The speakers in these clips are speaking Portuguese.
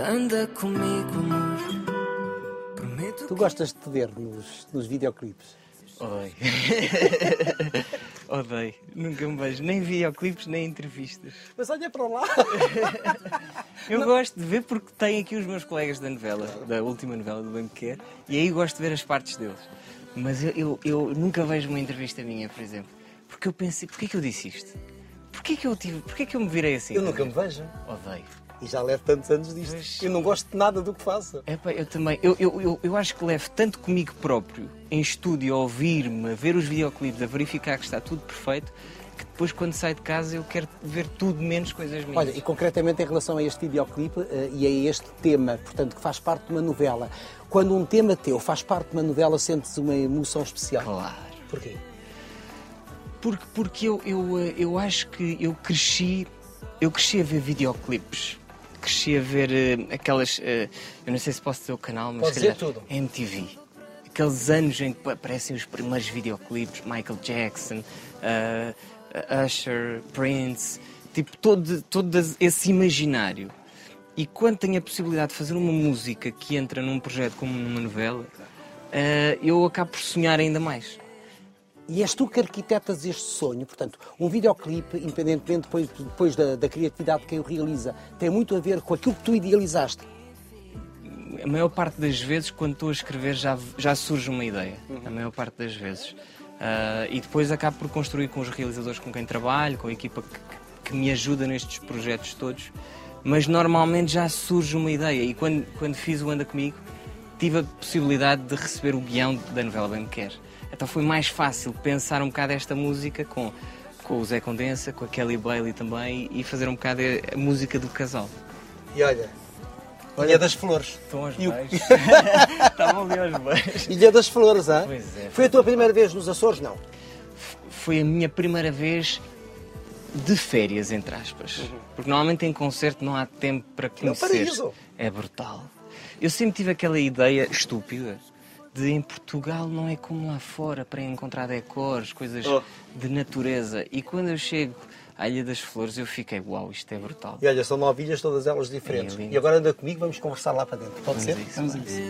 Anda comigo, amor. Prometo Tu gostas de te ver nos, nos videoclipes? Odeio. Odeio. Nunca me vejo nem videoclipes nem entrevistas. Mas olha para lá. Eu gosto de ver porque tenho aqui os meus colegas da novela, da última novela do Bem Quer, e aí gosto de ver as partes deles. Mas eu, eu, eu nunca vejo uma entrevista minha, por exemplo. Porque eu pensei, porquê que eu disse isto? Porquê que eu tive, porquê que eu me virei assim? Eu nunca me vejo. Odeio. E já levo tantos anos disto. Pois. Eu não gosto de nada do que faço. Epá, eu também. Eu, eu, eu, eu acho que levo tanto comigo próprio, em estúdio, a ouvir-me, a ver os videoclipes, a verificar que está tudo perfeito, que depois, quando saio de casa, eu quero ver tudo menos coisas minhas. Olha, e concretamente em relação a este videoclipe eh, e a este tema, portanto, que faz parte de uma novela, quando um tema teu faz parte de uma novela, sentes uma emoção especial. Claro. Porquê? Porque, porque eu, eu, eh, eu acho que eu cresci, eu cresci a ver videoclipes. Cresci a ver eh, aquelas. eh, eu não sei se posso dizer o canal, mas. Calhar, dizer tudo. MTV. Aqueles anos em que aparecem os primeiros videoclipes, Michael Jackson, eh, Usher, Prince, tipo todo, todo esse imaginário. E quando tenho a possibilidade de fazer uma música que entra num projeto como numa novela, eu acabo por sonhar ainda mais. E és tu que arquitetas este sonho, portanto, um videoclipe, independentemente depois, depois da, da criatividade de quem o realiza, tem muito a ver com aquilo que tu idealizaste. a maior parte das vezes, quando estou a escrever, já, já surge uma ideia. A maior parte das vezes. Ah, e depois acabo por construir com os realizadores com quem trabalho, com a equipa que, que me ajuda nestes projetos todos. Mas normalmente já surge uma ideia. E quando, quando fiz o Anda Comigo, tive a possibilidade de receber o guião da novela Bem Me Quer. Então foi mais fácil pensar um bocado esta música com, com o Zé Condensa, com a Kelly Bailey também e fazer um bocado a, música do casal. E olha, Ilha das Flores. Estão aos E o- beijos. Estavam ali aos beijos. Ilha das Flores, hã? Pois é. Foi a tua primeira vez nos Açores? Não. Foi a minha primeira vez de férias, entre aspas. Porque normalmente em concerto não há tempo para conhecer. paraíso. É brutal. Eu sempre tive aquela ideia estúpida de em Portugal não é como lá fora para encontrar decors, coisas Oh. de natureza. E quando eu chego à Ilha das Flores eu fiquei, uau, isto é brutal. E olha, são nove ilhas, todas elas diferentes. É. E agora anda comigo, vamos conversar lá para dentro. Pode Vamos ser? a isso. Vamos a isso.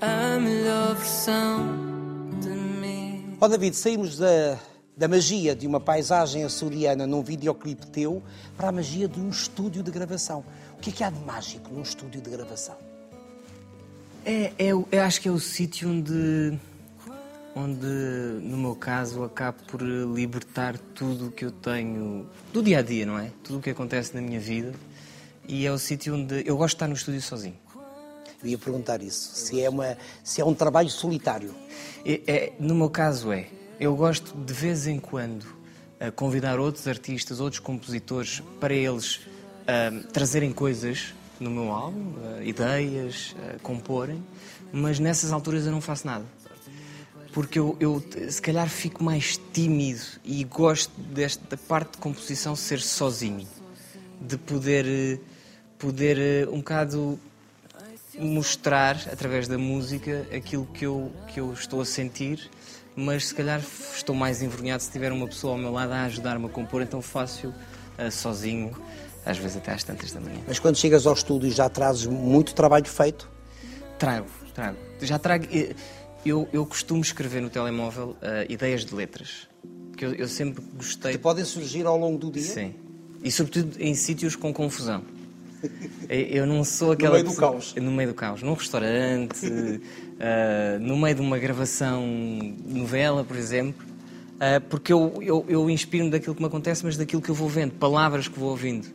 a melhor versão de mim. Ó David, saímos da, da magia de uma paisagem açoriana num videoclipe teu para a magia de um estúdio de gravação. O que é que há de mágico num estúdio de gravação? É, é, o- eu acho que é o sítio onde, onde, no meu caso, acabo por libertar tudo o que eu tenho do dia a dia, não é? Tudo o que acontece na minha vida. E é o sítio onde eu gosto de estar no estúdio sozinho. Eu ia perguntar isso. Se é, uma, se é um trabalho solitário. É- é- no meu caso, é. Eu gosto de vez em quando a convidar outros artistas, outros compositores, para eles ah, trazerem coisas no meu álbum, ah, ideias, ah, comporem, mas nessas alturas eu não faço nada. Porque eu, eu, se calhar, fico mais tímido e gosto desta parte de composição ser sozinho, de poder, eh, poder eh, um bocado mostrar através da música aquilo que eu, que eu estou a sentir, mas se calhar estou mais envergonhado se tiver uma pessoa ao meu lado a ajudar-me a compor, então faço uh, sozinho, às vezes até às tantas da manhã. Mas quando chegas ao estúdio já trazes muito trabalho feito. Trago, trago. Já trago. eh, Eu, eu costumo escrever no telemóvel uh, ideias de letras. Porque eu, eu sempre gostei. Que podem surgir ao longo do dia. Sim. E sobretudo em sítios com confusão. Eu não sou aquela. meio do pessoa- caos. No meio do caos. Num restaurante, ah, no meio de uma gravação novela, por exemplo. Ah, porque eu, eu, eu inspiro-me daquilo que me acontece, mas daquilo que eu vou vendo, palavras que vou ouvindo.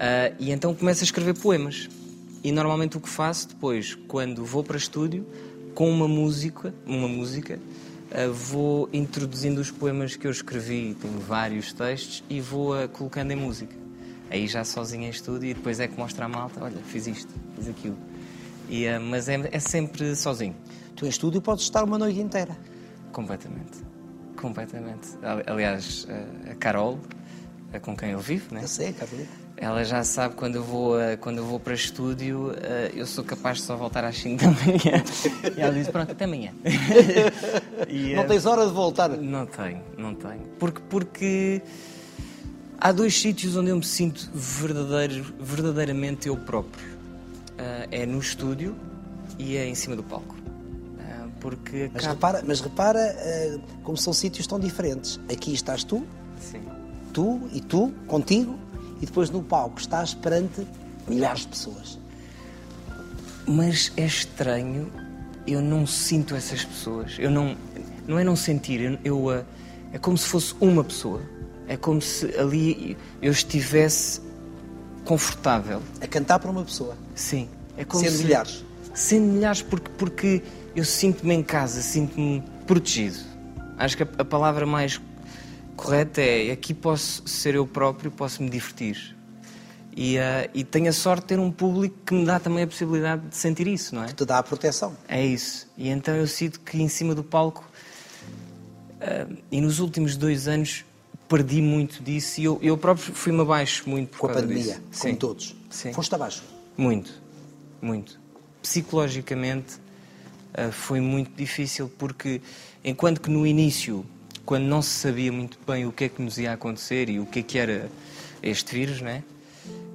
Ah, e então começo a escrever poemas. E normalmente o que faço depois, quando vou para estúdio, com uma música, uma música ah, vou introduzindo os poemas que eu escrevi, tenho vários textos, e vou ah, colocando em música. Aí já sozinho em estúdio e depois é que mostra à malta, olha, fiz isto, fiz aquilo. E, ah, mas é, é sempre sozinho, Tu em estúdio podes estar uma noite inteira. completamente. Completamente. Ali- Aliás, a Carol, com quem eu vivo, né? Eu sei, Carolina. Ela já sabe quando eu vou, ah, quando eu vou para estúdio, ah, eu sou capaz de só voltar às 5 da manhã. E ela diz, pronto, até amanhã. E, Não ah, tens hora de voltar. Não tenho, não tenho. Porque, porque Há dois sítios onde eu me sinto verdadeiro, verdadeiramente eu próprio. É no estúdio e é em cima do palco. Porque Mas acaba- repara, mas repara eh, como são sítios tão diferentes. Aqui estás tu, Sim. tu e tu, contigo, e depois no palco estás perante milhares de pessoas. Mas é estranho, eu não sinto essas pessoas. Eu não. Não é não sentir, eu. eu, ah, é como se fosse uma pessoa. É como se ali eu estivesse confortável. A cantar para uma pessoa. Sim. É como Sendo se- milhares. Sendo milhares, porque, porque eu sinto-me em casa, sinto-me protegido. Acho que a, a palavra mais correta é aqui posso ser eu próprio, posso me divertir. E, ah, e tenho a sorte de ter um público que me dá também a possibilidade de sentir isso, não é? Te dá a proteção. É isso. E então eu sinto que em cima do palco, ah, e nos últimos dois anos, perdi muito disso e eu, eu próprio fui-me abaixo muito por Com a pandemia, disso. como Sim. todos. Sim. Foste abaixo. Muito, muito. Psicologicamente ah, foi muito difícil porque, enquanto que no início, quando não se sabia muito bem o que é que nos ia acontecer e o que é que era este vírus, né?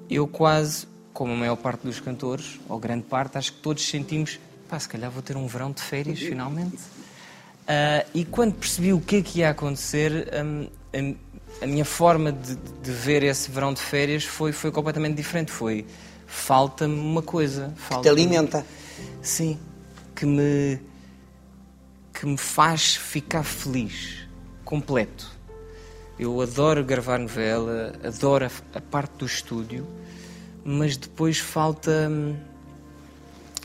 eu quase, como a maior parte dos cantores, ou grande parte, acho que todos sentimos, pá, se calhar vou ter um verão de férias finalmente. Ah, e quando percebi o que é que ia acontecer, hum, a, a minha forma de, de ver esse verão de férias foi, foi completamente diferente. Foi falta-me uma coisa. Te Falta alimenta. Sim, que me que me faz ficar feliz, completo. Eu adoro gravar novela, adoro a, a parte do estúdio, mas depois falta hum,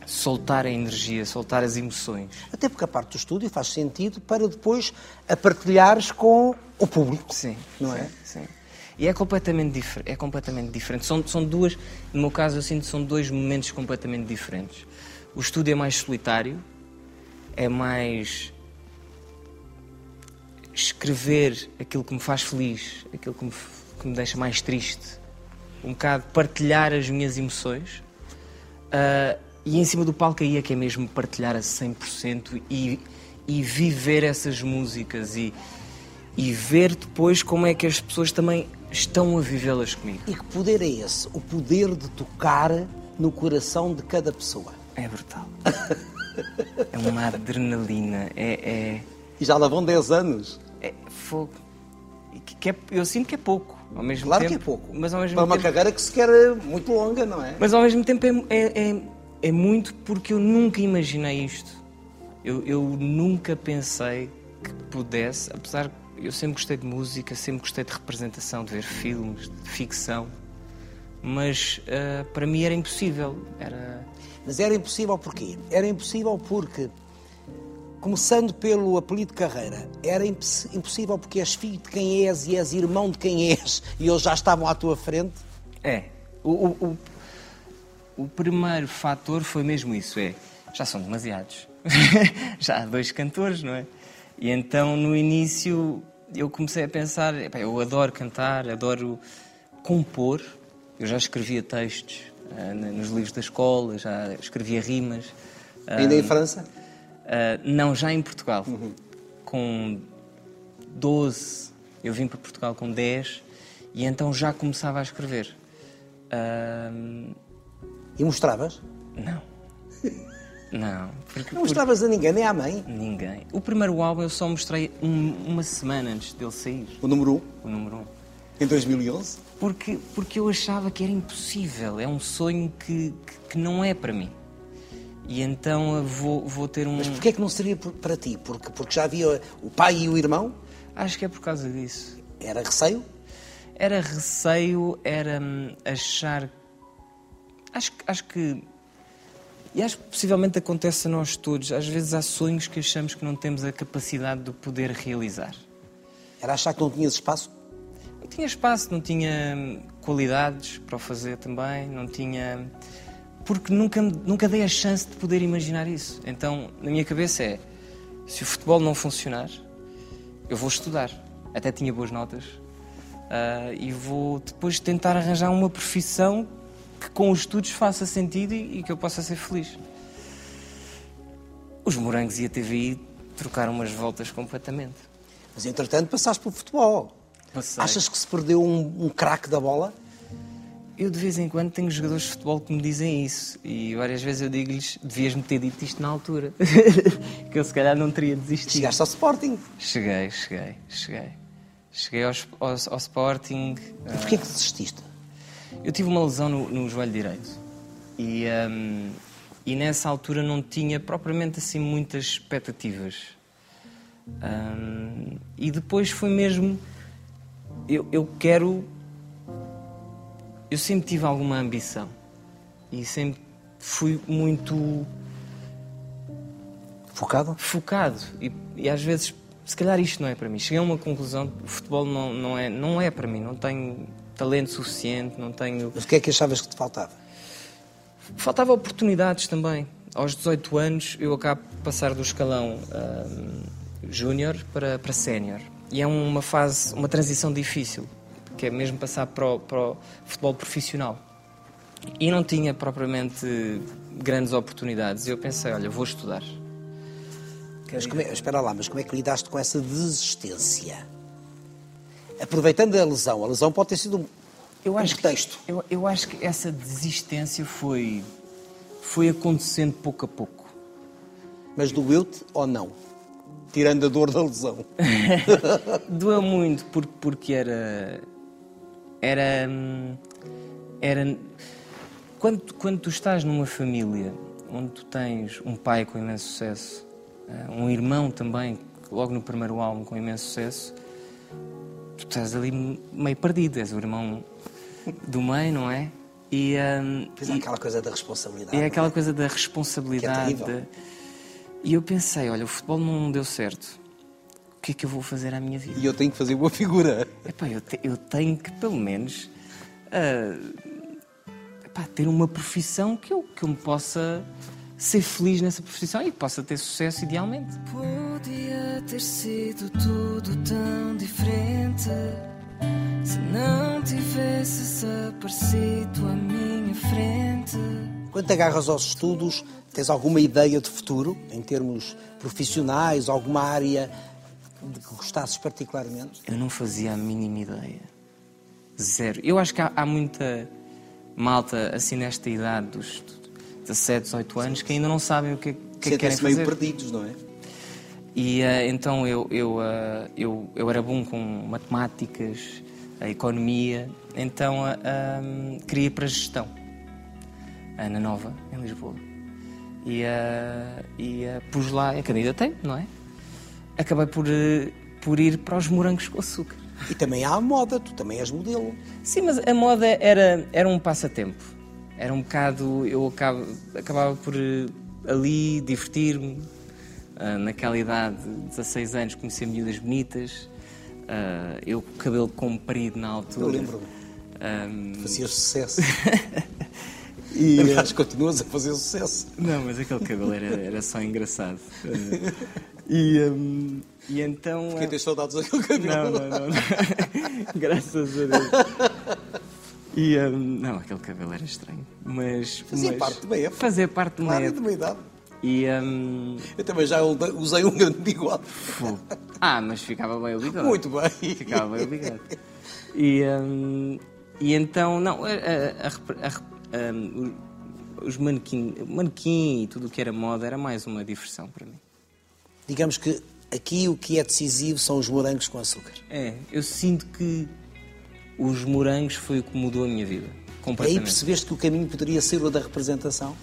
soltar a energia, soltar as emoções. Até porque a parte do estúdio faz sentido para depois a partilhares com o público. Sim, Não sim, é? Sim. E é completamente, difer é completamente diferente. São, são duas, no meu caso, eu sinto que são dois momentos completamente diferentes. O estúdio é mais solitário, é mais escrever aquilo que me faz feliz, aquilo que me, que me deixa mais triste, um bocado partilhar as minhas emoções. Ah, e em cima do palco aí é que é mesmo partilhar a 100% e, e viver essas músicas e, e ver depois como é que as pessoas também estão a vivê-las comigo. E que poder é esse? O poder de tocar no coração de cada pessoa. É brutal. É uma adrenalina, é, E já lá vão 10 anos. é, é fogo. Que- é- eu sinto que é pouco, ao mesmo Claro tempo. que é pouco. Mas ao mesmo para uma tempo, carreira que se quer eh, muito longa, não é? Mas ao mesmo tempo é, é, é, é muito porque eu nunca imaginei isto. Eu, eu nunca pensei que pudesse, apesar que eu sempre gostei de música, sempre gostei de representação, de ver filmes, de ficção, mas ah, para mim era impossível. Era. Mas era impossível porquê? Era impossível porque, começando pelo apelido de carreira, era imposs- impossível porque és filho de quem és e és irmão de quem és e eles já estavam à tua frente. É. O, o, o, o primeiro fator foi mesmo isso: é. Já são demasiados. já há dois cantores, não é? E então no início eu comecei a pensar: eu adoro cantar, adoro compor. Eu já escrevia textos na- nos livros da escola, já escrevia rimas. Ainda em França? Ah, não, já em Portugal. Com 12, eu vim para Portugal com 10 e então já começava a escrever. Ah, E mostravas? não. Não. Porque, Não mostravas a ninguém, nem à mãe. porque ninguém. O primeiro álbum eu só mostrei um- uma semana antes dele sair, O número 1, um, o número 1. Um. em 2011. Porque, porque eu achava que era impossível. É um sonho que, que, que não é para mim. E então vou, vou ter um. Mas porquê é que não seria para ti? Porque, porque já havia o pai e o irmão? Acho que é por causa disso. Era receio? Era receio, era hum, achar. Acho, que- acho que. E acho que possivelmente acontece a nós todos. Às vezes há sonhos que achamos que não temos a capacidade de poder realizar. Era achar que não tinhas espaço? Não tinha espaço, não tinha hum, qualidades para o fazer também, não tinha. Porque nunca, nunca dei a chance de poder imaginar isso. Então, na minha cabeça é: se o futebol não funcionar, eu vou estudar. Até tinha boas notas. Ah, e vou depois tentar arranjar uma profissão que com os estudos faça sentido e, e que eu possa ser feliz. Os morangos e a TVI trocaram umas voltas completamente. Mas entretanto passaste pelo futebol. Passei. Achas que se perdeu um, um craque da bola? Eu de vez em quando tenho jogadores de futebol que me dizem isso e várias vezes eu digo-lhes devias-me ter dito isto na altura, que eu se calhar não teria desistido. Chegaste ao Sporting. Cheguei, cheguei, cheguei. Cheguei ao, ao, ao Sporting. E porquê que desististe? Eu tive uma lesão no, no joelho direito e, hum, e nessa altura não tinha propriamente assim muitas expectativas. Hum, e depois foi mesmo. Eu, eu quero. Eu sempre tive alguma ambição. E sempre fui muito Focado? focado. E, e às vezes se calhar isto não é para mim. Cheguei a uma conclusão o futebol não, não, é, não é para mim. Não tenho talento suficiente não tenho Mas o que é que achavas que te faltava? faltava oportunidades também. Aos 18 anos eu acabo de passar do escalão ahm, júnior para, para sénior. E é uma fase uma transição difícil que é mesmo passar para o, para o futebol profissional e não tinha propriamente grandes oportunidades e eu pensei olha vou estudar Mas como é- espera lá, mas como é que lidaste com essa desistência? Aproveitando a lesão, a lesão pode ter sido um, Eu um acho, que, eu, eu acho que essa desistência foi, foi acontecendo pouco a pouco. Mas doeu-te ou não? Tirando a dor da lesão. Doeu muito porque, porque era. Era. hum, Era. Quando, tu- quando tu estás numa família onde tu tens um pai com imenso sucesso, eh, um irmão também, logo no primeiro álbum com imenso sucesso, tu estás ali meio perdido. És o irmão do meio, não é? E, hum, Pois é aquela coisa da responsabilidade. É aquela não coisa da responsabilidade. É E eu pensei, olha, o futebol não deu certo. O que é que eu vou fazer à minha vida? E eu tenho que fazer boa figura. Epá, eu, te- eu tenho que, pelo menos, ah, epá, ter uma profissão que eu, que eu me possa ser feliz nessa profissão e possa ter sucesso idealmente. Podia ter sido tudo tão diferente se não tivesses aparecido à minha frente. Quando te agarras aos estudos, tens alguma ideia de futuro, em termos profissionais, alguma área de que gostasses particularmente? Eu não fazia a mínima ideia. Zero. Eu acho que há, há muita malta assim nesta idade dos 17, 18 anos que ainda não sabem o que, é- que é que querem Sentem-se meio fazer. perdidos, não é? E eh, então eu, eu, eh, eu, eu era bom com matemáticas, a economia, então eh, ahm, queria ir para a gestão, na Nova, em Lisboa. E, e pus lá, candidatei, não é? Acabei por, eh, por ir para os morangos com açúcar. E também há a moda, tu também és modelo. Sim, mas a moda era, era um passatempo. Era um bocado. Eu acabo, acabava por eh, ali divertir-me. Ah, naquela idade, 16 anos, conhecia miúdas bonitas. Ah, eu com o cabelo comprido na altura. Eu lembro-me. Ahm, Fazias sucesso. e aliás, continuas a fazer sucesso. Não, mas aquele cabelo era, era só engraçado. Ah, e, ahm, e então. Quem tem saudades daquele cabelo? Não, não, não. não. Graças a Deus. E, hum, não, aquele cabelo era estranho. Mas. Fazia mas- parte de uma época. Fazia parte de uma Claro, de uma idade. E. hum, Eu também já usei um grande bigode. ah, mas ficava bem o bigode. Muito bem. Ficava bem o bigode. E, hum, e então, não, a, a- a a hum, os manequim, manequim e tudo o que era moda era mais uma diversão para mim. Digamos que aqui o que é decisivo são os morangos com açúcar. É, eu sinto que os morangos foi o que mudou a minha vida. Aí percebeste que o caminho poderia ser o da representação?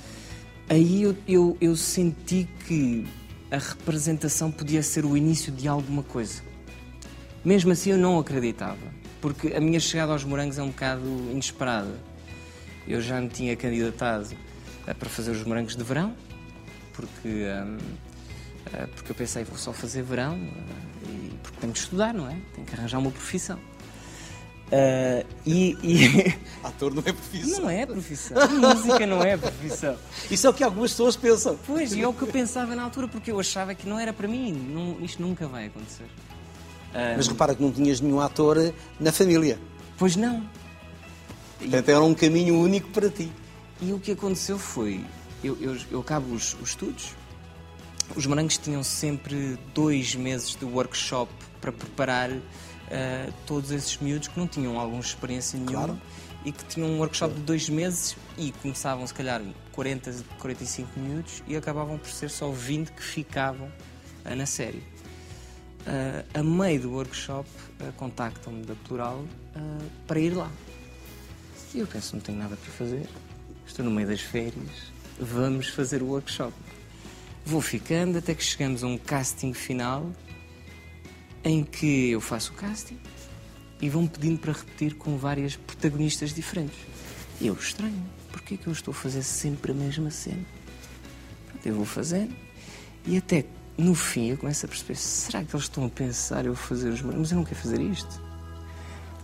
Aí eu, eu, eu senti que a representação podia ser o início de alguma coisa. Mesmo assim eu não acreditava, porque a minha chegada aos morangos é um bocado inesperada. Eu já me tinha candidatado para fazer os morangos de verão, porque, hum, porque eu pensei, vou só fazer verão, eh, e, porque tenho que estudar, não é? Tenho que arranjar uma profissão. Eh, e, e Ator não é profissão. não é profissão. Música não é profissão. Isso é o que algumas pessoas pensam. Pois, e é o que eu pensava na altura, porque eu achava que não era para mim. Não- isto nunca vai acontecer. Mas repara que não tinhas nenhum ator na família. pois não. Portanto, era um caminho único para ti. E o que aconteceu foi, eu, eu, eu acabo os, os estudos, os morangos tinham sempre dois meses de workshop para preparar uh, todos esses miúdos que não tinham alguma experiência nenhuma Claro. e que tinham um workshop de dois meses e começavam, se calhar, 40, 45 minutos e acabavam por ser só 20 que ficavam uh, na série. Uh, a meio do workshop, contactam-me da Plural para ir lá. E eu penso, não tenho nada para fazer, estou no meio das férias, vamos fazer o workshop. Vou ficando até que chegamos a um casting final em que eu faço o casting e vão pedindo para repetir com várias protagonistas diferentes. E eu estranho, porque é que eu estou a fazer sempre a mesma cena? Pronto, Eu vou fazendo e até no fim eu começo a perceber, será que eles estão a pensar eu fazer os morangos? Mas eu não quero fazer isto.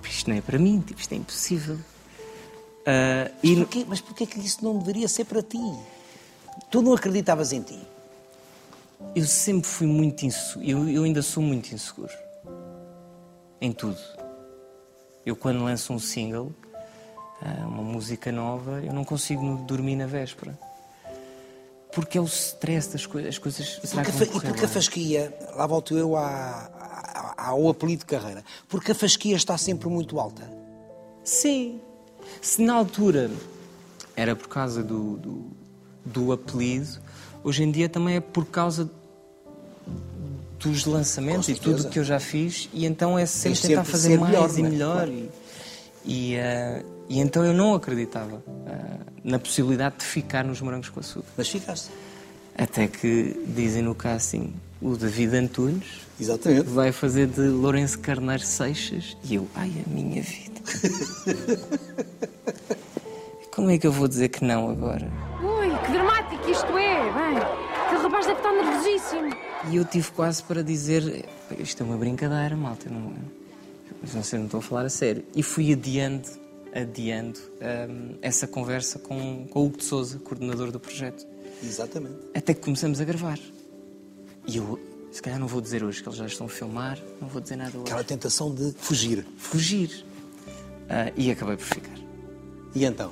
Isto não é para mim, tipo, isto é impossível. Ah, Mas e, porquê, mas porquê que isso não deveria ser para ti? Tu não acreditavas em ti. Eu sempre fui muito inseguro. Eu, eu ainda sou muito inseguro. Em tudo. Eu, quando lanço um single, ah, uma música nova, eu não consigo dormir na véspera. Porque é o stress das coisas. As coisas. E porque, que a e porque a fasquia, lá volto eu à, à- ao apelido de carreira, porque a fasquia está sempre muito alta. Sim. Se na altura era por causa do, do, do apelido, hoje em dia também é por causa dos lançamentos e tudo que eu já fiz, e então é sempre tentar fazer mais melhor, e é? melhor. Claro. E, e, eh, e então eu não acreditava eh, na possibilidade de ficar nos Morangos com Açúcar. Mas ficaste. Até que dizem no casting o David Antunes Exatamente. vai fazer de Lourenço Carneiro Seixas e eu, ai, a minha vida. Como é que eu vou dizer que não agora? Ui, que dramático isto é! Bem, aquele rapaz deve estar nervosíssimo. E eu tive quase para dizer: isto é uma brincadeira, malta, não, mas não sei, não estou a falar a sério. E fui adiando, adiando hum, essa conversa com, com o Hugo de Souza, coordenador do projeto. Exatamente. Até que começamos a gravar. E eu, se calhar, não vou dizer hoje que eles já estão a filmar, não vou dizer nada hoje. Aquela tentação de fugir. Fugir. Ah, e acabei por ficar. E então?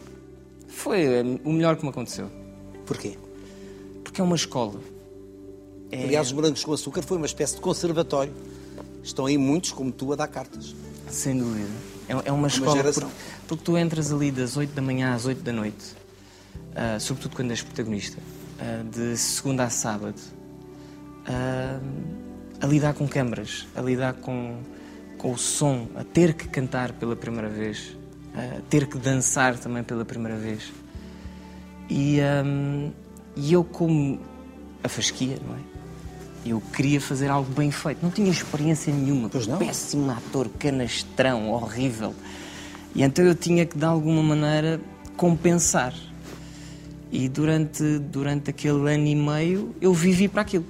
Foi eh, o melhor que me aconteceu. Porquê? Porque é uma escola. É- Aliás, os Morangos com Açúcar foi uma espécie de conservatório. Estão aí muitos, como tu, a dar cartas. Sem dúvida. É, é uma escola. geração. porque, porque tu entras ali das 8 da manhã às 8 da noite, ah, sobretudo quando és protagonista, ah, de segunda a sábado, ah, a lidar com câmaras, a lidar com, com o som, a ter que cantar pela primeira vez, a ter que dançar também pela primeira vez. E, hum, e eu, como a fasquia, não é? Eu queria fazer algo bem feito. Não tinha experiência nenhuma. Pois não. Péssimo ator, canastrão, horrível. E então eu tinha que, de alguma maneira, compensar. E durante, durante aquele ano e meio, eu vivi para aquilo.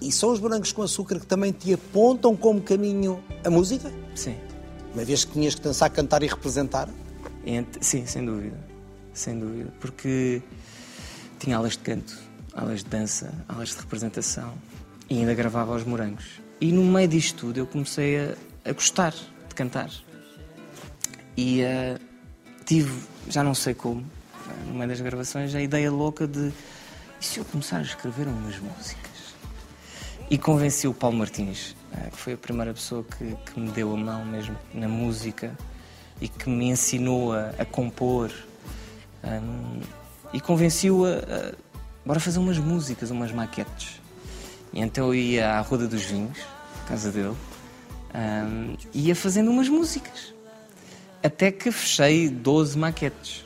E são os Morangos com Açúcar que também te apontam como caminho a música? Sim. Uma vez que tinhas que dançar, cantar e representar? Ent- Sim, sem dúvida. Sem dúvida. Porque tinha aulas de canto, aulas de dança, aulas de representação e ainda gravava aos morangos. E no meio disto tudo eu comecei a, a gostar de cantar. E eh, tive, já não sei como, no meio das gravações, a ideia louca de e se eu começar a escrever umas músicas? E convenci o Paulo Martins, eh, que foi a primeira pessoa que, que me deu a mão mesmo na música e que me ensinou a, a compor. hum, e convenci-o a bora fazer umas músicas, umas maquetes. E então eu ia à Roda dos Vinhos, casa dele, e ia fazendo umas músicas. Até que fechei 12 maquetes.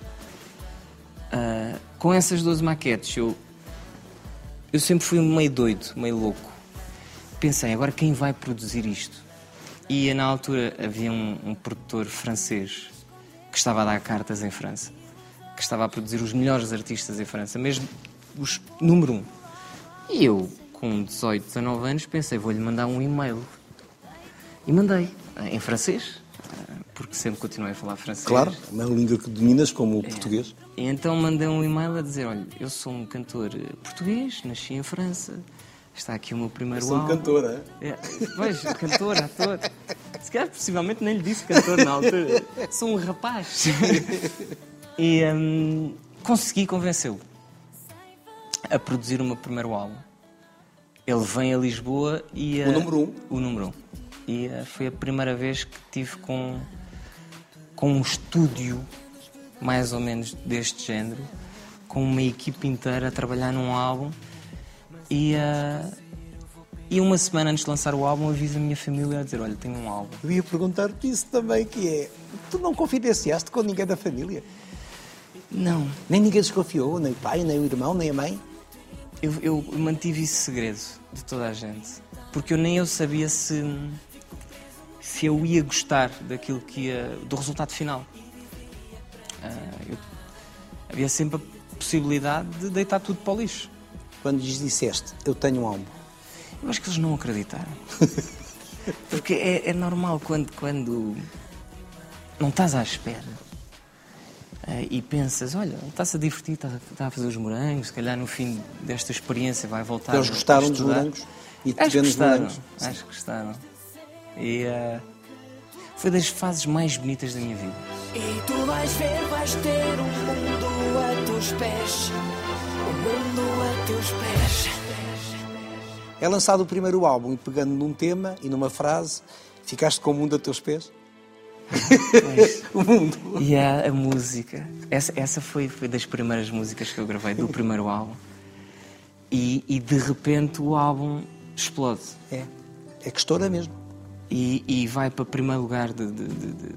Ah, com essas 12 maquetes, eu, eu sempre fui meio doido, meio louco. Pensei, agora quem vai produzir isto? E na altura havia um, um produtor francês que estava a dar cartas em França, que estava a produzir os melhores artistas em França, mesmo os número um. E eu, com 18, 19 anos, pensei, vou-lhe mandar um e-mail. E mandei, em francês, porque sempre continuei a falar francês. Claro, uma língua que dominas como o português. E então mandei um e-mail a dizer: Olha, eu sou um cantor eh, português, nasci em França, está aqui o meu primeiro Sou um álbum. cantor, é? É, pois, cantor, ator. Se calhar, possivelmente, nem lhe disse cantor na altura. Sou um rapaz. E hum, consegui convencê-lo a produzir o meu primeiro álbum. Ele vem a Lisboa e. O número um? O número um. E uh, foi a primeira vez que tive com, com um estúdio mais ou menos deste género, com uma equipe inteira a trabalhar num álbum. E, uh, e uma semana antes de lançar o álbum, aviso a minha família a dizer: Olha, tenho um álbum. Eu ia perguntar-te isso também, que é. Tu não confidenciaste com ninguém da família? Não. Nem ninguém desconfiou, nem o pai, nem o irmão, nem a mãe? Eu, eu mantive isso segredo de toda a gente. Porque eu nem eu sabia se, se eu ia gostar daquilo que ia. do resultado final. Uh, eu, havia sempre a possibilidade de deitar tudo para o lixo. Quando lhes disseste, eu tenho um álbum. Eu acho que eles não acreditaram. Porque é, é normal quando, quando não estás à espera e pensas, olha, está-se a divertir, está, está, a fazer os morangos, se calhar no fim desta experiência vai voltar Eles gostaram dos morangos e te acho que gostaram, morangos. Acho que gostaram. E uh, foi das fases mais bonitas da minha vida. E tu vais ver, vais ter um mundo a teus pés. Um mundo a teus pés. É lançado o primeiro álbum e pegando num tema e numa frase, ficaste com o mundo a teus pés? o mundo. E a, a música. Essa, essa foi, foi das primeiras músicas que eu gravei do primeiro álbum. E, e de repente o álbum explode. É. É que estoura mesmo. E, e vai para o primeiro lugar de, de, de,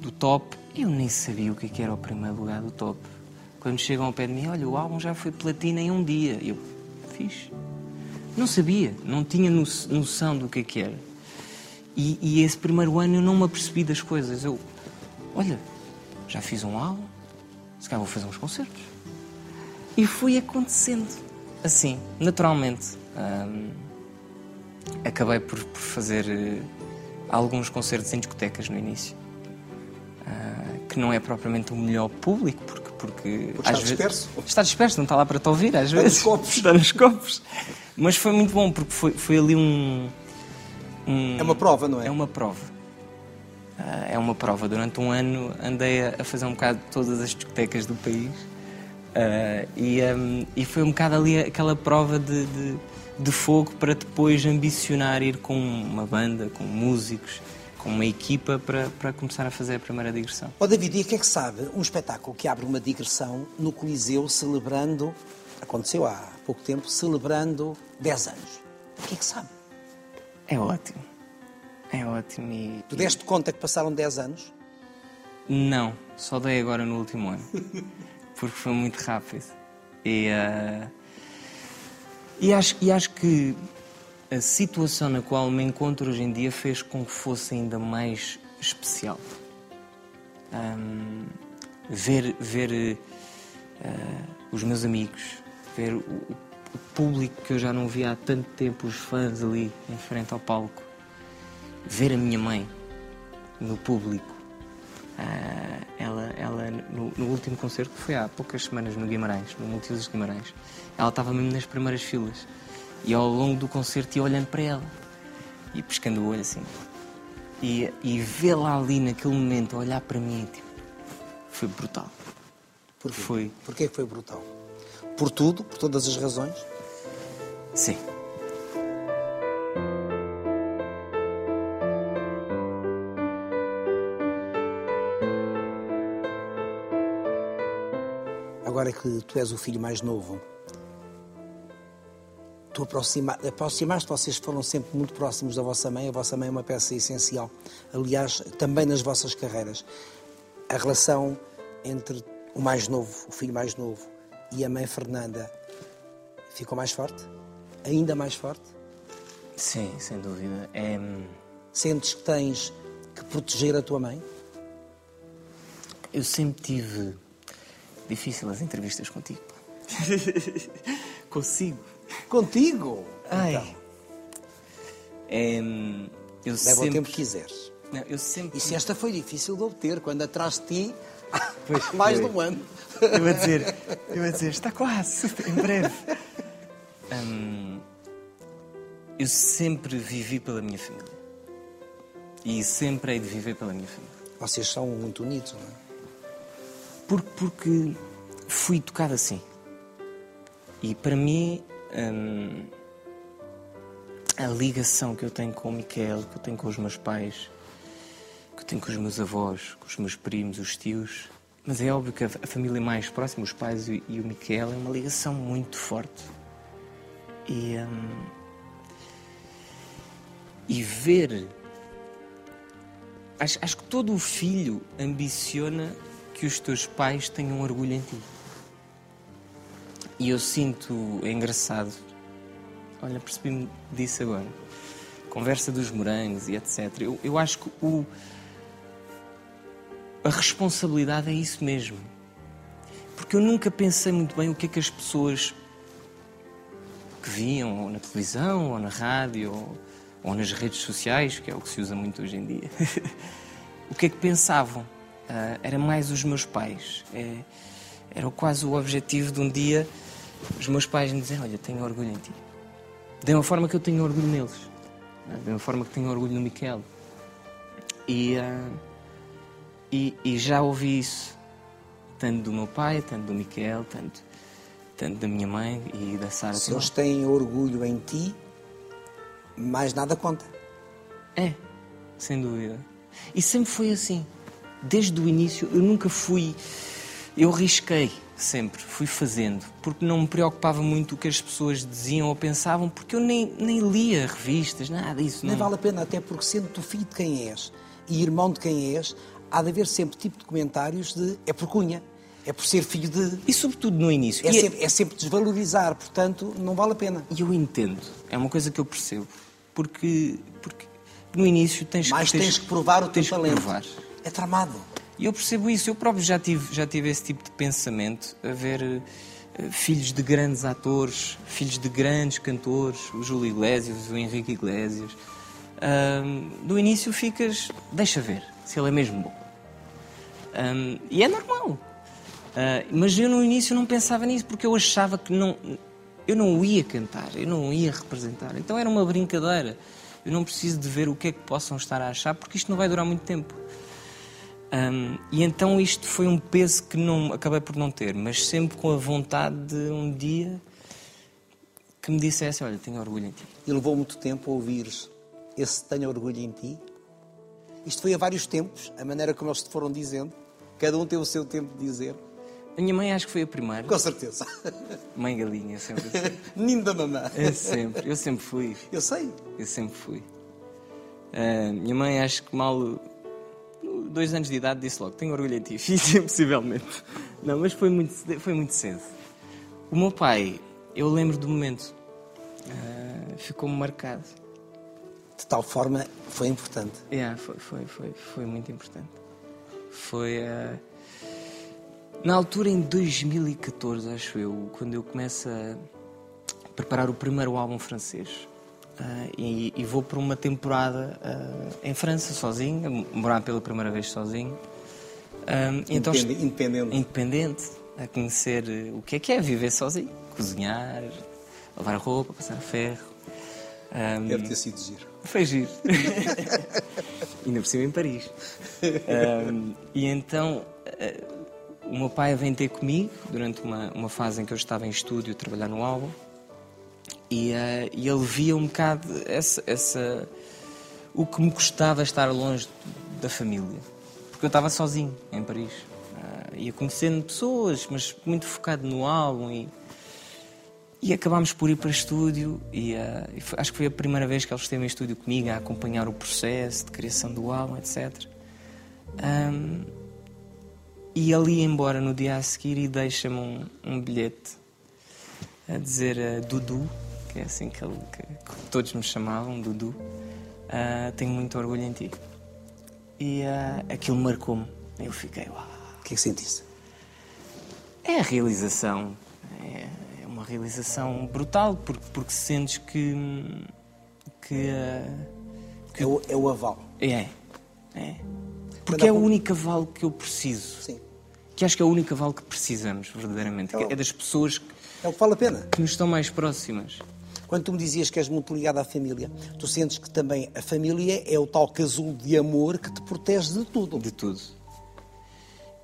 do top. Eu nem sabia o que era o primeiro lugar do top. Quando chegam ao pé de mim, olha, o álbum já foi platina em um dia. Eu, fiz. Não sabia, não tinha noção do que, é que era. E, e, esse primeiro ano eu não me apercebi das coisas. Eu, olha, já fiz um álbum, se calhar vou fazer uns concertos. E foi acontecendo, assim, naturalmente. Hum, acabei por, por fazer uh, alguns concertos em discotecas no início. Uh, que não é propriamente o melhor público, porque. Porque, porque está disperso. Vezes, está disperso, não está lá para te ouvir, às está vezes. Nos copos. Está nos copos. Mas foi muito bom, porque foi, foi ali um, um. É uma prova, não é? É uma prova. Uh, é uma prova. Durante um ano andei a, a, fazer um bocado todas as discotecas do país. Uh, e, um, e foi um bocado ali aquela prova de, de, de fogo para depois ambicionar ir com uma banda, com músicos, com uma equipa para, para começar a fazer a primeira digressão. Ó oh, David, e o que é que sabe um espetáculo que abre uma digressão no Coliseu celebrando, aconteceu há pouco tempo, celebrando 10 anos? O que é que sabe? É ótimo. É ótimo e... Tu deste conta que passaram 10 anos? Não, só dei agora no último ano. Porque foi muito rápido. E, uh... e, acho, e acho que a situação na qual me encontro hoje em dia fez com que fosse ainda mais especial. Um, ver ver uh, os meus amigos, ver o, o, público que eu já não via há tanto tempo, os fãs ali em frente ao palco, ver a minha mãe no público. Uh, ela, ela no, no, último concerto, que foi há poucas semanas no Guimarães, no Multiusos de Guimarães, ela estava mesmo nas primeiras filas. E ao longo do concerto ia olhando para ela e pescando o olho assim. E, e vê-la ali naquele momento olhar para mim, tipo, foi brutal. Porquê? Foi. Porquê que foi brutal? Por tudo? Por todas as razões? Sim. Agora que tu és o filho mais novo, tu aproxima, aproximaste, vocês foram sempre muito próximos da vossa mãe, a vossa mãe é uma peça essencial, aliás, também nas vossas carreiras. A relação entre o mais novo, o filho mais novo, e a mãe Fernanda ficou mais forte? Ainda mais forte? Sim, sem dúvida. É... Sentes que tens que proteger a tua mãe? Eu sempre tive difícil as entrevistas contigo. Consigo. Contigo? Ai. Então, é, eu leva sempre... o tempo que quiseres. Não, eu sempre... E se esta foi difícil de obter, quando atrás de ti, mais foi. de um ano. Eu vou dizer, eu vou dizer, está quase, em breve. Hum, eu sempre vivi pela minha família. E sempre hei de viver pela minha família. Vocês são muito unidos, não é? Porque, porque fui tocado assim. E para mim, hum, a ligação que eu tenho com o Miquel, que eu tenho com os meus pais, que eu tenho com os meus avós, com os meus primos, os tios. Mas é óbvio que a, família mais próxima, os pais e, e, o Miquel, é uma ligação muito forte. E, hum, e ver. Acho, acho que todo o filho ambiciona que os teus pais tenham orgulho em ti. E eu sinto, é engraçado, olha, percebi-me disso agora. Conversa dos morangos e etc. Eu, eu acho que o, a responsabilidade é isso mesmo. Porque eu nunca pensei muito bem o que é que as pessoas que viam, ou na televisão, ou na rádio, ou, ou nas redes sociais, que é o que se usa muito hoje em dia, o que é que pensavam. Uh, era mais os meus pais. É, era quase o objetivo de um dia os meus pais me dizem: Olha, tenho orgulho em ti. Da mesma forma que eu tenho orgulho neles. Da mesma forma que tenho orgulho no Miquel. E, uh, e, e, já ouvi isso, tanto do meu pai, tanto do Miquel, tanto, tanto da minha mãe e da Sara. Se eles têm orgulho em ti, mais nada conta. É, sem dúvida. E sempre foi assim. Desde o início, eu nunca fui. Eu risquei sempre, fui fazendo, porque não me preocupava muito o que as pessoas diziam ou pensavam, porque eu nem, nem lia revistas, nada disso. Nem não. vale a pena, até porque sendo tu filho de quem és e irmão de quem és, há de haver sempre tipo de comentários de é por cunha, é por ser filho de. E sobretudo no início. É, sempre, é sempre desvalorizar, portanto, não vale a pena. E eu entendo, é uma coisa que eu percebo, porque, porque no início tens Mais que. Mais tens, que provar o teu talento. Provar. É tramado. E eu percebo isso. Eu próprio já tive, já tive esse tipo de pensamento, a ver uh, filhos de grandes atores, filhos de grandes cantores, o Júlio Iglesias, o Henrique Iglesias. No início ficas, deixa ver se ele é mesmo bom. Um, e é normal. Uh, mas eu no início não pensava nisso porque eu achava que não, eu não ia cantar, eu não ia representar. Então era uma brincadeira. Eu não preciso de ver o que é que possam estar a achar porque isto não vai durar muito tempo. Um, e então isto foi um peso que não acabei por não ter, mas sempre com a vontade de um dia que me dissesse: Olha, tenho orgulho em ti. E levou muito tempo a ouvires esse tenho orgulho em ti? Isto foi a vários tempos, a maneira como eles te foram dizendo. Cada um tem o seu tempo de dizer. A minha mãe acho que foi a primeira. Com certeza. Mãe galinha, sempre assim. Menino da mamã. É sempre, eu sempre fui. Eu sei. Eu sempre fui. Uh, minha mãe acho que mal dois anos de idade, disse logo: Tenho orgulho em ti, filho, possivelmente. Não, mas foi muito, foi muito cedo. O meu pai, eu lembro do momento, uh, ficou-me marcado. De tal forma, foi importante. É, yeah, foi, foi, foi, foi muito importante. Foi. Uh, na altura, em 2014, acho eu, quando eu começo a preparar o primeiro álbum francês. Uh, e, e, vou para uma temporada uh, em França sozinho, morar pela primeira vez sozinho. Então, independente. Independente, a conhecer o que é que é viver sozinho, cozinhar, lavar roupa, passar ferro. Um, Deve ter sido giro. Foi giro. Ainda por cima em Paris. Um, e então o meu pai vem ter comigo durante uma, uma fase em que eu estava em estúdio a trabalhar no álbum. E, uh, e ele via um bocado essa, essa, o que me custava estar longe da família. Porque eu estava sozinho em Paris. Uh, ia conhecendo pessoas, mas muito focado no álbum. E, e acabámos por ir para estúdio. E, uh, acho que foi a primeira vez que ele esteve em estúdio comigo a acompanhar o processo de criação do álbum, etc. Um, e ali embora no dia a seguir e deixa-me um, um bilhete a dizer uh, Dudu que é assim que, ele, que, que todos me chamavam, Dudu, uh, tenho muito orgulho em ti. E uh, aquilo marcou-me. Eu fiquei, uau. O que é que sentiste? É a realização. É, realização brutal, porque, porque sentes que. que, uh, que é, o, é o aval. É. É. Porque é o único aval que eu preciso. Sim. Que acho que é o único aval que precisamos, verdadeiramente. É, é das pessoas que, é o que vale a pena. Que nos estão mais próximas. Quando tu me dizias que és muito ligado à família, tu sentes que também a família é o tal casulo de amor que te protege de tudo. De tudo.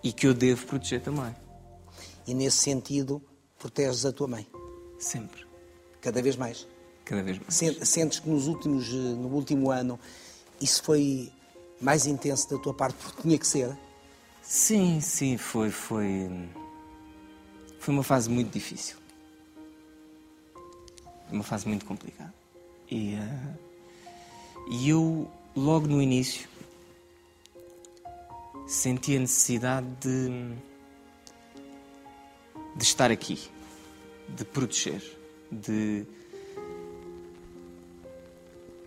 E que eu devo proteger também. E nesse sentido, proteges a tua mãe? Sempre. Cada vez mais? cada vez mais. Sen- Sentes que nos últimos, eh, no último ano isso foi mais intenso da tua parte porque tinha que ser? Sim, sim, foi, foi. Foi uma fase muito difícil. Uma fase muito complicada. E, eh, e eu, logo no início, senti a necessidade de, de estar aqui, de proteger, de.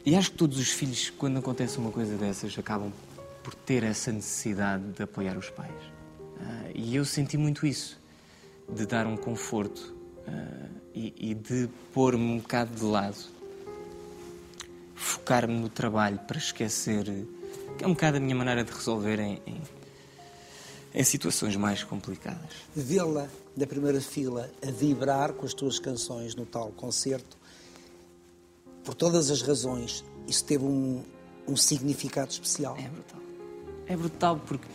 E acho que todos os filhos, quando acontece uma coisa dessas, acabam por ter essa necessidade de apoiar os pais. Ah, e eu senti muito isso, de dar um conforto ah, e, e de pôr-me um bocado de lado, focar-me no trabalho para esquecer, que é um bocado a minha maneira de resolver em, em, em situações mais complicadas. Vê-la da primeira fila a vibrar com as tuas canções no tal concerto, por todas as razões, isso teve um, um significado especial. É brutal. É brutal porque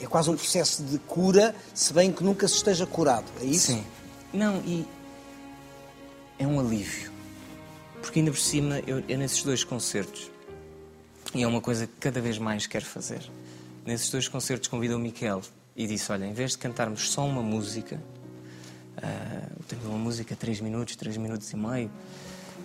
É quase um processo de cura, se bem que nunca se esteja curado, é isso? Sim. Não, e é um alívio. Porque ainda por cima, eu, eu nesses dois concertos, e é uma coisa que cada vez mais quero fazer, nesses dois concertos convidei o Miquel e disse, olha, em vez de cantarmos só uma música, ah, temos uma música 3 minutos, 3 minutos e meio,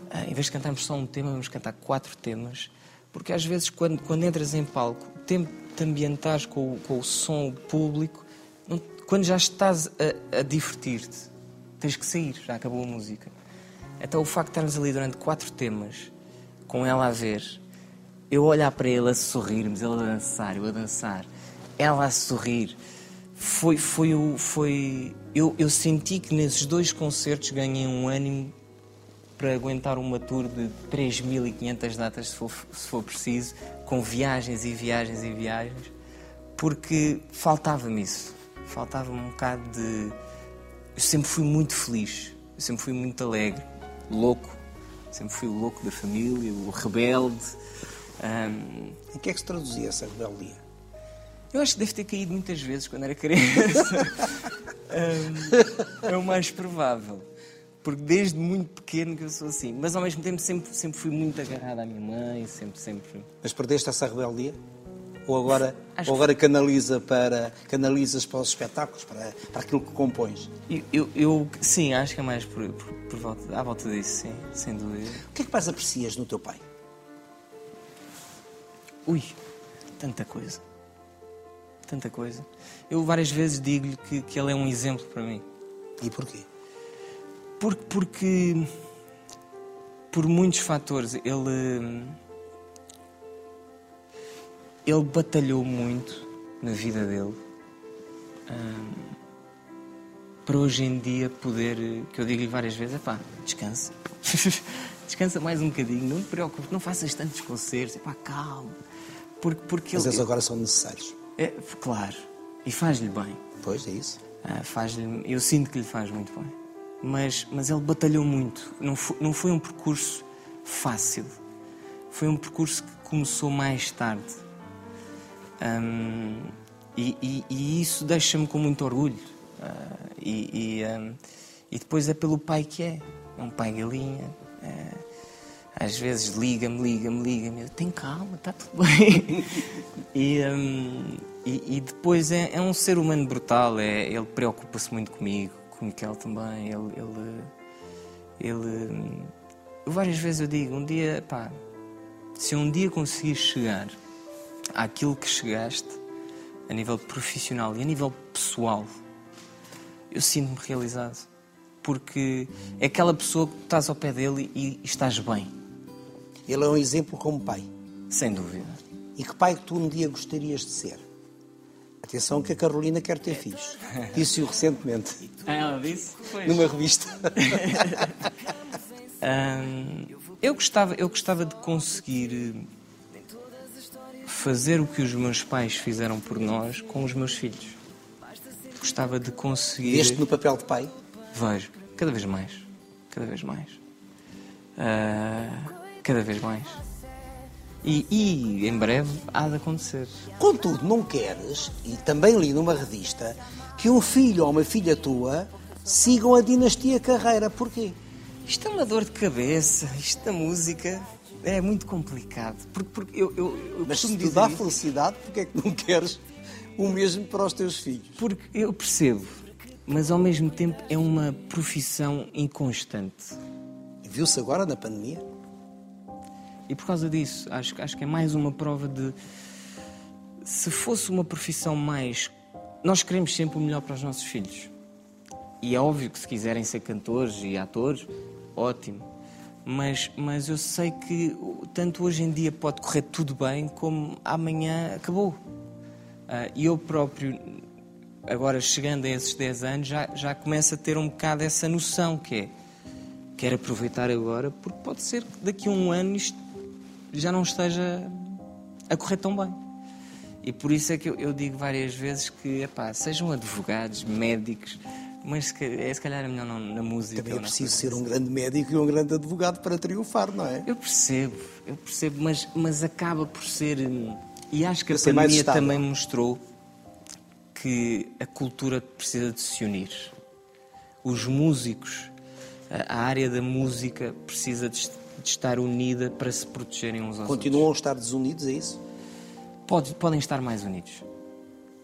ah, em vez de cantarmos só um tema, vamos cantar quatro temas, porque às vezes quando, quando entras em palco, o tempo de te ambientares com, com o som público, não- quando já estás a, a divertir-te, tens que sair, já acabou a música. Então o facto de estarmos ali durante quatro temas, com ela a ver, eu olhar para ele a sorrirmos, ele a dançar, eu a dançar, ela a sorrir, foi, foi. Foi, eu, eu senti que nesses dois concertos ganhei um ânimo para aguentar uma tour de 3.500 datas, se for, se for preciso, com viagens e viagens e viagens, porque faltava-me isso. Faltava-me um bocado de. Eu sempre fui muito feliz, eu sempre fui muito alegre, louco, sempre fui o louco da família, o rebelde. Ahm, Em que é que se traduzia essa rebeldia? Eu acho que deve ter caído muitas vezes quando era criança. Hum, é o mais provável. Porque desde muito pequeno que eu sou assim. Mas ao mesmo tempo sempre, sempre fui muito agarrado à minha mãe, sempre, sempre. Mas perdeste essa rebeldia? Ou agora, Acho ou agora canaliza para, canalizas para os espetáculos, para, para aquilo que compões? Eu, eu, eu- sim, acho que é mais por, por, por volta, à volta disso, sim, sem dúvida. O que é que mais aprecias no teu pai? Ui, tanta coisa. Tanta coisa. Eu várias vezes digo-lhe que, que ele é um exemplo para mim. E porquê? Porque, porque por muitos fatores ele ele batalhou muito na vida dele hum, para hoje em dia poder que eu digo-lhe várias vezes pá, descansa descansa mais um bocadinho não te preocupes não faças tantos concertos pá, calma porque, porque Mas ele eles agora são necessários. É, claro e faz-lhe bem Pois, é isso. ah, faz-lhe- eu sinto que lhe faz muito bem. Mas, mas ele batalhou muito. Não foi, não foi um percurso fácil. Foi um percurso que começou mais tarde. Hum, e, e- e isso deixa-me com muito orgulho. Ah, e, e, hum, e depois é pelo pai que é. É um pai galinha. É, às vezes liga-me, liga-me, liga-me. Eu tenho calma, está tudo bem. e, hum, e, e depois é, é um ser humano brutal. É, ele preocupa-se muito comigo, com o Miquel também. Ele, ele, ele, hum, várias vezes eu digo, um dia, pá, se um dia conseguir chegar àquilo que chegaste, a nível profissional e a nível pessoal, eu sinto-me realizado. Porque é aquela pessoa que estás ao pé dele e, e estás bem, Ele é um exemplo como pai. sem dúvida. E que pai que tu um dia gostarias de ser? Atenção que a Carolina quer ter filhos. Disse-o recentemente, Ela disse? numa revista. Hum, eu, gostava, eu gostava de conseguir eh, fazer o que os meus pais fizeram por nós com os meus filhos. Gostava de conseguir. Este no papel de pai. Vejo, cada vez mais. Cada vez mais. Ah, cada vez mais. E, e em breve há de acontecer. Contudo, não queres, e também li numa revista, que um filho ou uma filha tua sigam a dinastia Carreira. Porquê? Isto é uma dor de cabeça, isto da música é muito complicado. Porque, porque eu, eu, eu Mas costumo se dizer dá felicidade, porque é que não queres o mesmo para os teus filhos? Porque eu percebo, mas ao mesmo tempo é uma profissão inconstante. Viu-se agora na pandemia? E por causa disso, acho, acho que é mais uma prova de. Se fosse uma profissão mais. Nós queremos sempre o melhor para os nossos filhos. E é óbvio que se quiserem ser cantores e atores, ótimo. Mas, mas eu sei que tanto hoje em dia pode correr tudo bem, como amanhã acabou. Ah, E eu próprio, agora chegando a esses 10 anos, já, já começo a ter um bocado essa noção que é quero aproveitar agora, porque pode ser que daqui a um ano isto já não esteja a correr tão bem. E por isso é que eu, eu digo várias vezes que, epá, sejam advogados, médicos, mas se, é, se calhar é melhor não, na música. Também é preciso ser um grande médico e um grande advogado para triunfar, não é? eu percebo, eu percebo, mas, mas acaba por ser. hum, E acho que a pandemia também mostrou que a cultura precisa de se unir. Os músicos, a área da música precisa de, de estar unida para se protegerem uns aos Continuam a estar desunidos, é isso? outros. Pode- podem estar mais unidos.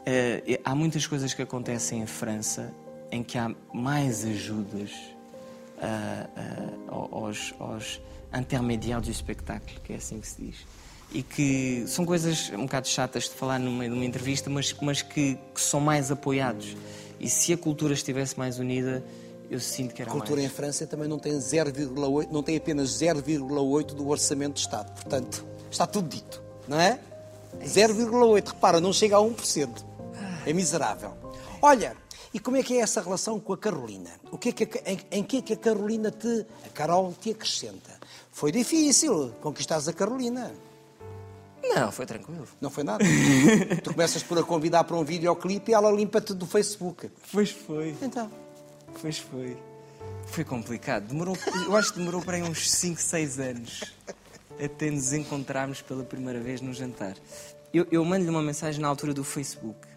Eh, há muitas coisas que acontecem em França em que há mais ajudas ah, ah, aos, aos intermediários do espetáculo, que é assim que se diz. E que são coisas um bocado chatas de falar no meio de uma entrevista, mas, mas que, que são mais apoiados. E se a cultura estivesse mais unida, eu sinto que era A cultura em mais. França também não tem 0,8, não tem apenas 0,8 do orçamento de Estado. Portanto, está tudo dito, não é? 0,8, repara, não chega a 1%. É miserável. Olha, e como é que é essa relação com a Carolina? O que é que a- em, em que é que a Carolina te, a Carol te acrescenta? Foi difícil conquistares a Carolina. Não, foi tranquilo. Não foi nada. tu começas por a convidar para um videoclipe e ela limpa-te do Facebook. Pois foi. Então, Pois foi. Foi complicado. Demorou, eu acho que demorou para aí uns 5, 6 anos até nos encontrarmos pela primeira vez no jantar. Eu, eu mando-lhe uma mensagem na altura do Facebook,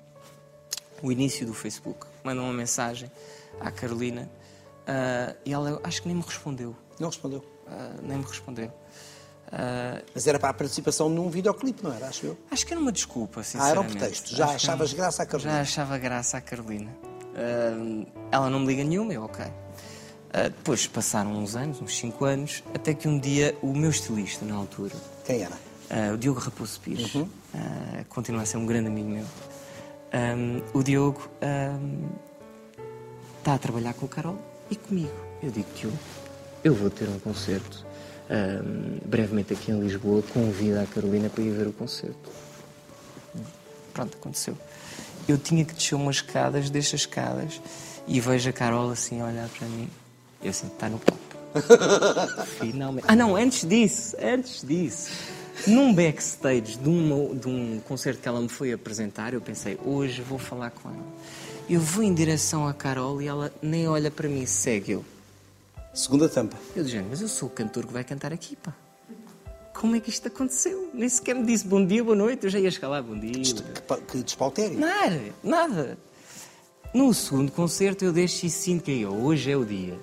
o início do Facebook. Mando uma mensagem à Carolina ah, e ela acho que nem me respondeu. não respondeu. Ah, nem me respondeu. Ah, Mas era para a participação num videoclipe, não era? Acho eu. Acho que era uma desculpa, Ah, sinceramente. era um pretexto. Já achavas graça à Carolina. Já achava graça à Carolina. Ah, ela não me liga nenhuma, eu ok. Ah, depois passaram uns anos, uns 5 anos, até que um dia o meu estilista, na altura, Quem era? ah, o Diogo Raposo Pires, Uhum. continua a ser um grande amigo meu, ah, o Diogo ah, está a trabalhar com o Carol e comigo. Eu digo, Diogo, eu vou ter um concerto ah, brevemente aqui em Lisboa, convida a Carolina para ir ver o concerto. Pronto, aconteceu. Eu tinha que descer umas escadas, deixo as escadas e vejo a Carol assim a olhar para mim. Eu assim, está no palco. Finalmente. Ah, não, antes disso, antes disso. Num backstage de, uma, de um concerto que ela me foi apresentar, eu pensei, hoje vou falar com ela. Eu vou em direção à Carol e ela nem olha para mim, segue eu. Segunda tampa. Eu dizendo, mas eu sou o cantor que vai cantar aqui, pá. Como é que isto aconteceu? Nem sequer me disse bom dia, boa noite. Eu já ia lá, bom dia. Que, que despautério. Nada, nada. No segundo concerto eu deixo e sinto que ó, hoje é o dia.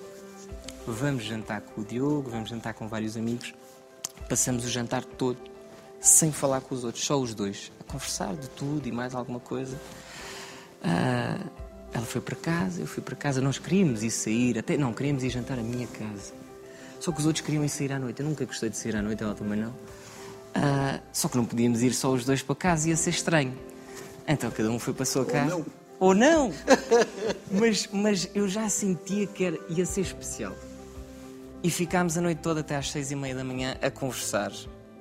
Vamos jantar com o Diogo, vamos jantar com vários amigos. Passamos o jantar todo sem falar com os outros, só os dois, a conversar de tudo e mais alguma coisa. Ah, ela foi para casa, eu fui para casa. Nós queríamos ir sair, até não, queríamos ir jantar à minha casa. Só que os outros queriam ir sair à noite. Eu nunca gostei de sair à noite, ela também não. Ah, só que não podíamos ir só os dois para casa, ia ser estranho. Então cada um foi para a sua casa. não. Ou não! mas, mas eu já sentia que era, ia ser especial. E ficámos a noite toda até às seis e meia da manhã a conversar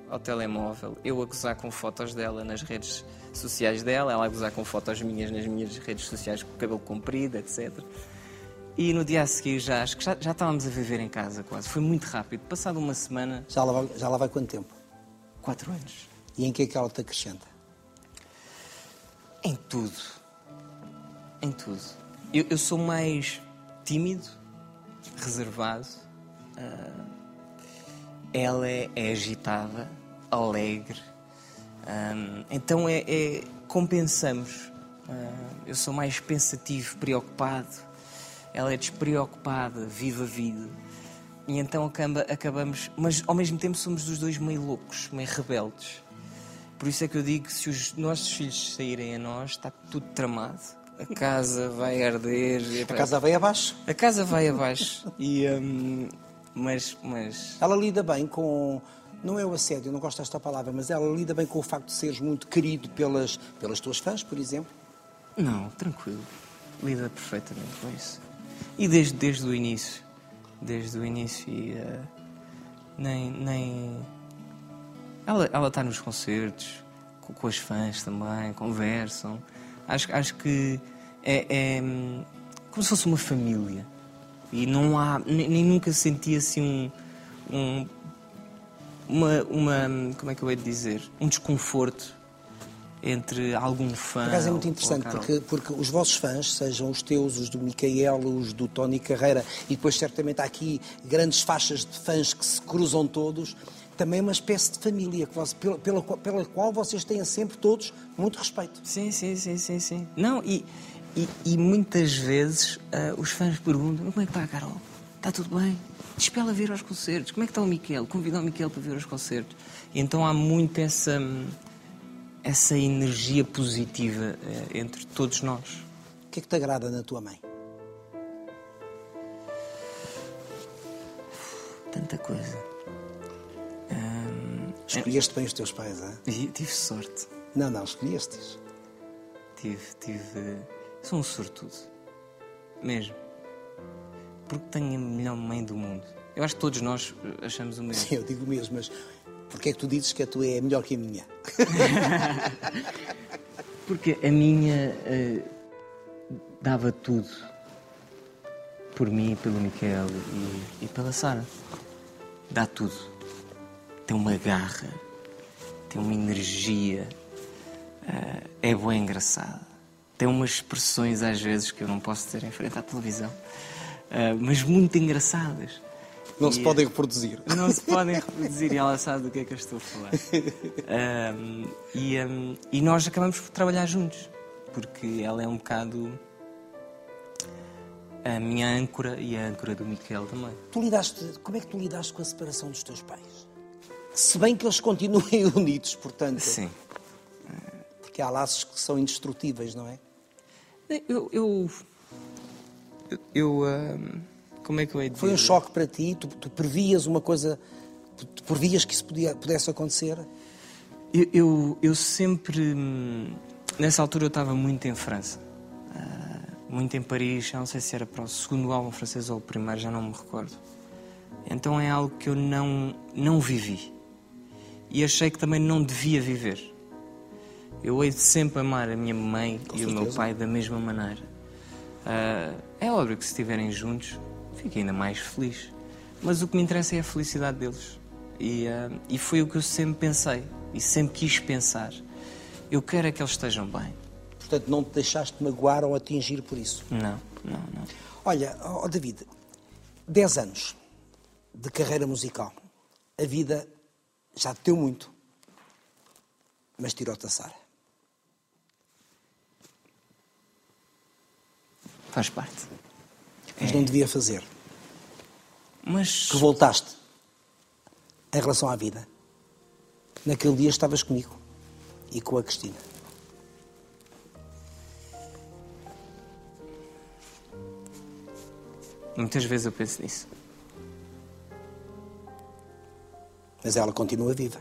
ao telemóvel. Eu a gozar com fotos dela nas redes sociais dela, ela a gozar com fotos minhas nas minhas redes sociais com o cabelo comprido, etc. E no dia a seguir já, acho que já, já estávamos a viver em casa quase. Foi muito rápido. Passado uma semana, Já lá, vai, já lá vai quanto tempo? quatro anos. E em que é que ela te acrescenta? Em tudo. Em tudo. Eu, eu sou mais tímido, reservado. ah, ela é, é agitada, alegre. Então é, é- compensamos. Ah, eu sou mais pensativo, preocupado. Ela é despreocupada, viva a vida. e então acaba, acabamos. Mas ao mesmo tempo somos os dois meio loucos, meio rebeldes. Por isso é que eu digo que se os nossos filhos saírem a nós, está tudo tramado. A casa vai arder. A casa veio abaixo. A casa vai abaixo. E, hum, mas, mas. Ela lida bem com. Não é o assédio, não gosto desta palavra, mas ela lida bem com o facto de seres muito querido pelas, pelas tuas fãs, por exemplo. Não, tranquilo. Lida perfeitamente com isso. E desde, desde o início. Desde o início e. eh, nem. nem... Ela, está nos concertos, com, com as fãs também, conversam. Acho, acho que é, é, como se fosse uma família. E não há. Nem, nem nunca senti assim um. um uma, uma. Como é que eu hei de dizer? Um desconforto entre algum fã. Por acaso é muito interessante, porque, porque os vossos fãs, sejam os teus, os do Micael, os do Tony Carreira, e depois certamente há aqui grandes faixas de fãs que se cruzam todos, também é uma espécie de família que vós- pela, pela, qual- pela qual vocês têm sempre todos muito respeito. Sim, sim, sim, sim, sim. Não, e, e, e muitas vezes ah, os fãs perguntam como é que está a Carol? Está tudo bem? Diz para ela vir aos concertos. Como é que está o Miquel? Convida o Miquel para vir aos concertos. Então há muito essa, hum, essa energia positiva eh, entre todos nós. O que é que te agrada na tua mãe? Tanta coisa. Hum, Escolheste bem os teus pais, e tive sorte. Não, não, escolheste-os. Tive, tive. Sou um sortudo. Mesmo. Porque tenho a melhor mãe do mundo. Eu acho que todos nós eh, achamos o mesmo. Sim, eu digo mesmo, mas porquê é que tu dizes que a tua é melhor que a minha? Porque a minha eh, dava tudo por mim, pelo Miquel e, e pela Sara. Dá tudo. Tem uma garra, tem uma energia, eh, é boa engraçada. Tem umas expressões às vezes que eu não posso ter em frente à televisão, eh, mas muito engraçadas. Não se E, podem reproduzir. não se podem reproduzir e ela sabe do que é que eu estou a falar. Ahm, e, ahm, e nós acabamos por trabalhar juntos, porque ela é um bocado a minha âncora e a âncora do Miquel também. Tu lidaste, como é que tu lidaste com a separação dos teus pais? Se bem que eles continuem unidos, portanto. Sim. Porque há laços que são indestrutíveis, não é? Eu. eu, eu, eu, ahm, como é que eu hei de Foi um choque para ti? Tu, tu previas uma coisa. Tu, previas que isso podia, pudesse acontecer? Eu, eu, eu sempre. hum, Nessa altura eu estava muito em França. Ah, muito em Paris, não sei se era para o segundo álbum francês ou o primeiro, já não me recordo. Então é algo que eu não, não vivi. E achei que também não devia viver. Eu hei de sempre amar a minha mãe e o meu certeza. pai da mesma maneira. Ah, é óbvio que se estiverem juntos, fico ainda mais feliz. Mas o que me interessa é a felicidade deles. E, ah, e foi o que eu sempre pensei e sempre quis pensar. Eu quero é que eles estejam bem. Portanto, não te deixaste magoar ou atingir por isso. Não, não, não. Olha, ó David, 10 anos de carreira musical. A vida já te deu muito, mas tirou-te a Sara. Faz parte. Mas não devia fazer. Mas Que voltaste em relação à vida. Naquele dia estavas comigo e com a Cristina. muitas vezes eu penso nisso. Mas ela continua viva.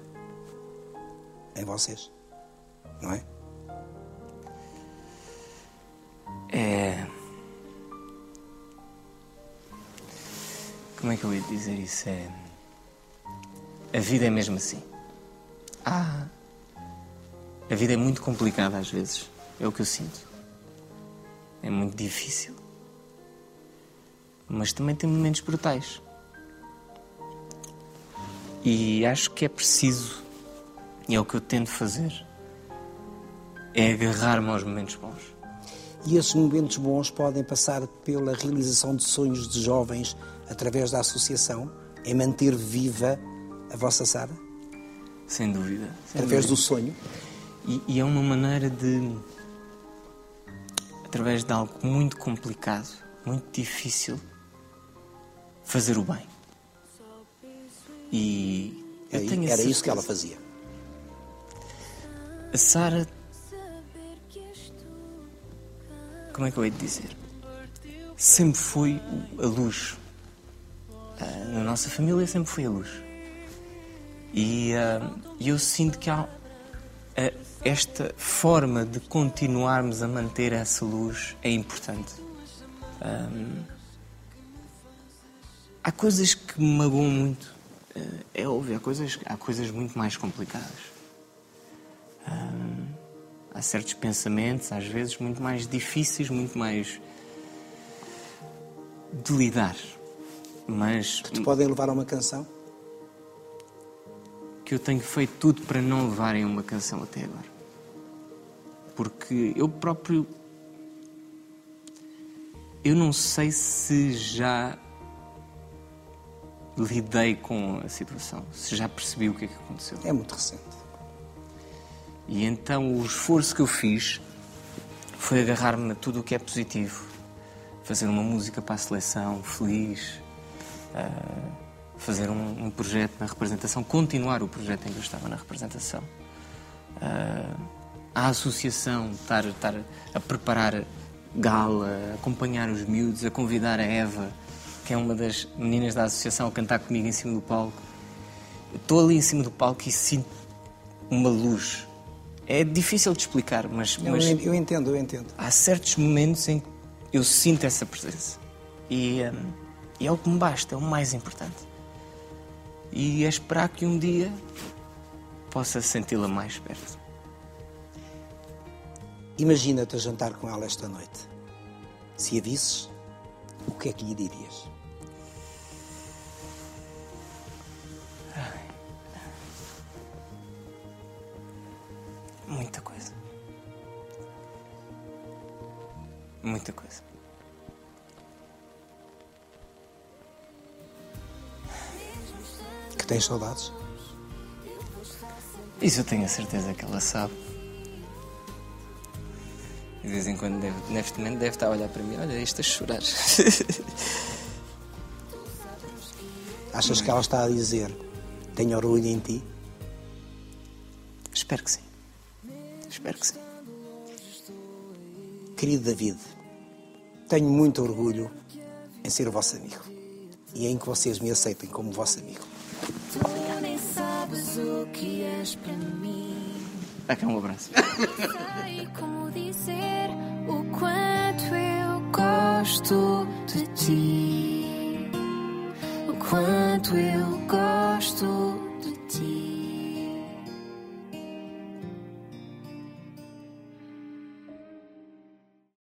Em vocês. Não é? É. Como é que eu ia dizer isso? É. A vida é mesmo assim. Ah. A vida é muito complicada às vezes. É o que eu sinto. É muito difícil. Mas também tem momentos brutais. E acho que é preciso, e é o que eu tento fazer, é agarrar-me aos momentos bons. E esses momentos bons podem passar pela realização de sonhos de jovens através da associação, em manter viva a vossa Sara, Sem dúvida. sem através do dúvida. sonho. E, e é uma maneira de, através de algo muito complicado, muito difícil, fazer o bem. E eu Era, tenho era isso que ela fazia. A Sara. Como é que eu hei de dizer? Sempre foi a luz. Ah, na nossa família sempre foi a luz. E ah, eu sinto que há ah, esta forma de continuarmos a manter essa luz é importante. Ahm, há coisas que me magoam muito. É óbvio, há coisas, há coisas muito mais complicadas. Há certos pensamentos, às vezes, muito mais difíceis, muito mais de lidar. Mas Te podem levar a uma canção? que eu tenho feito tudo para não levarem uma canção até agora. Porque eu próprio. Eu não sei se já lidei com a situação, se já percebi o que é que aconteceu. É muito recente. E então o esforço que eu fiz foi agarrar-me a tudo o que é positivo. Fazer uma música para a seleção, feliz. Ah, fazer um, um projeto na representação, continuar o projeto em que eu estava na representação. Ah, a associação, estar, estar a preparar gala, acompanhar os miúdos, a convidar a Eva, que é uma das meninas da associação, a cantar comigo em cima do palco. Estou ali em cima do palco e sinto uma luz. É difícil de explicar, mas, Eu, mas eu entendo, eu entendo. há certos momentos em que eu sinto essa presença. E, hum, e é o que me basta, é o mais importante. E é esperar que um dia possa senti-la mais perto. Imagina-te a jantar com ela esta noite. Se a visses, o que é que lhe dirias? Muita coisa. Muita coisa. Tens saudades? Isso eu tenho a certeza que ela sabe. De vez em quando deve, neste momento deve estar a olhar para mim, olha, isto a chorar. Achas que ela está a dizer tenho orgulho em ti? Espero que sim. Espero que sim. Querido David, tenho muito orgulho em ser o vosso amigo e em que vocês me aceitem como vosso amigo. Que és para mim. Dá cá um abraço. Sei como dizer o quanto eu gosto de ti. O quanto eu gosto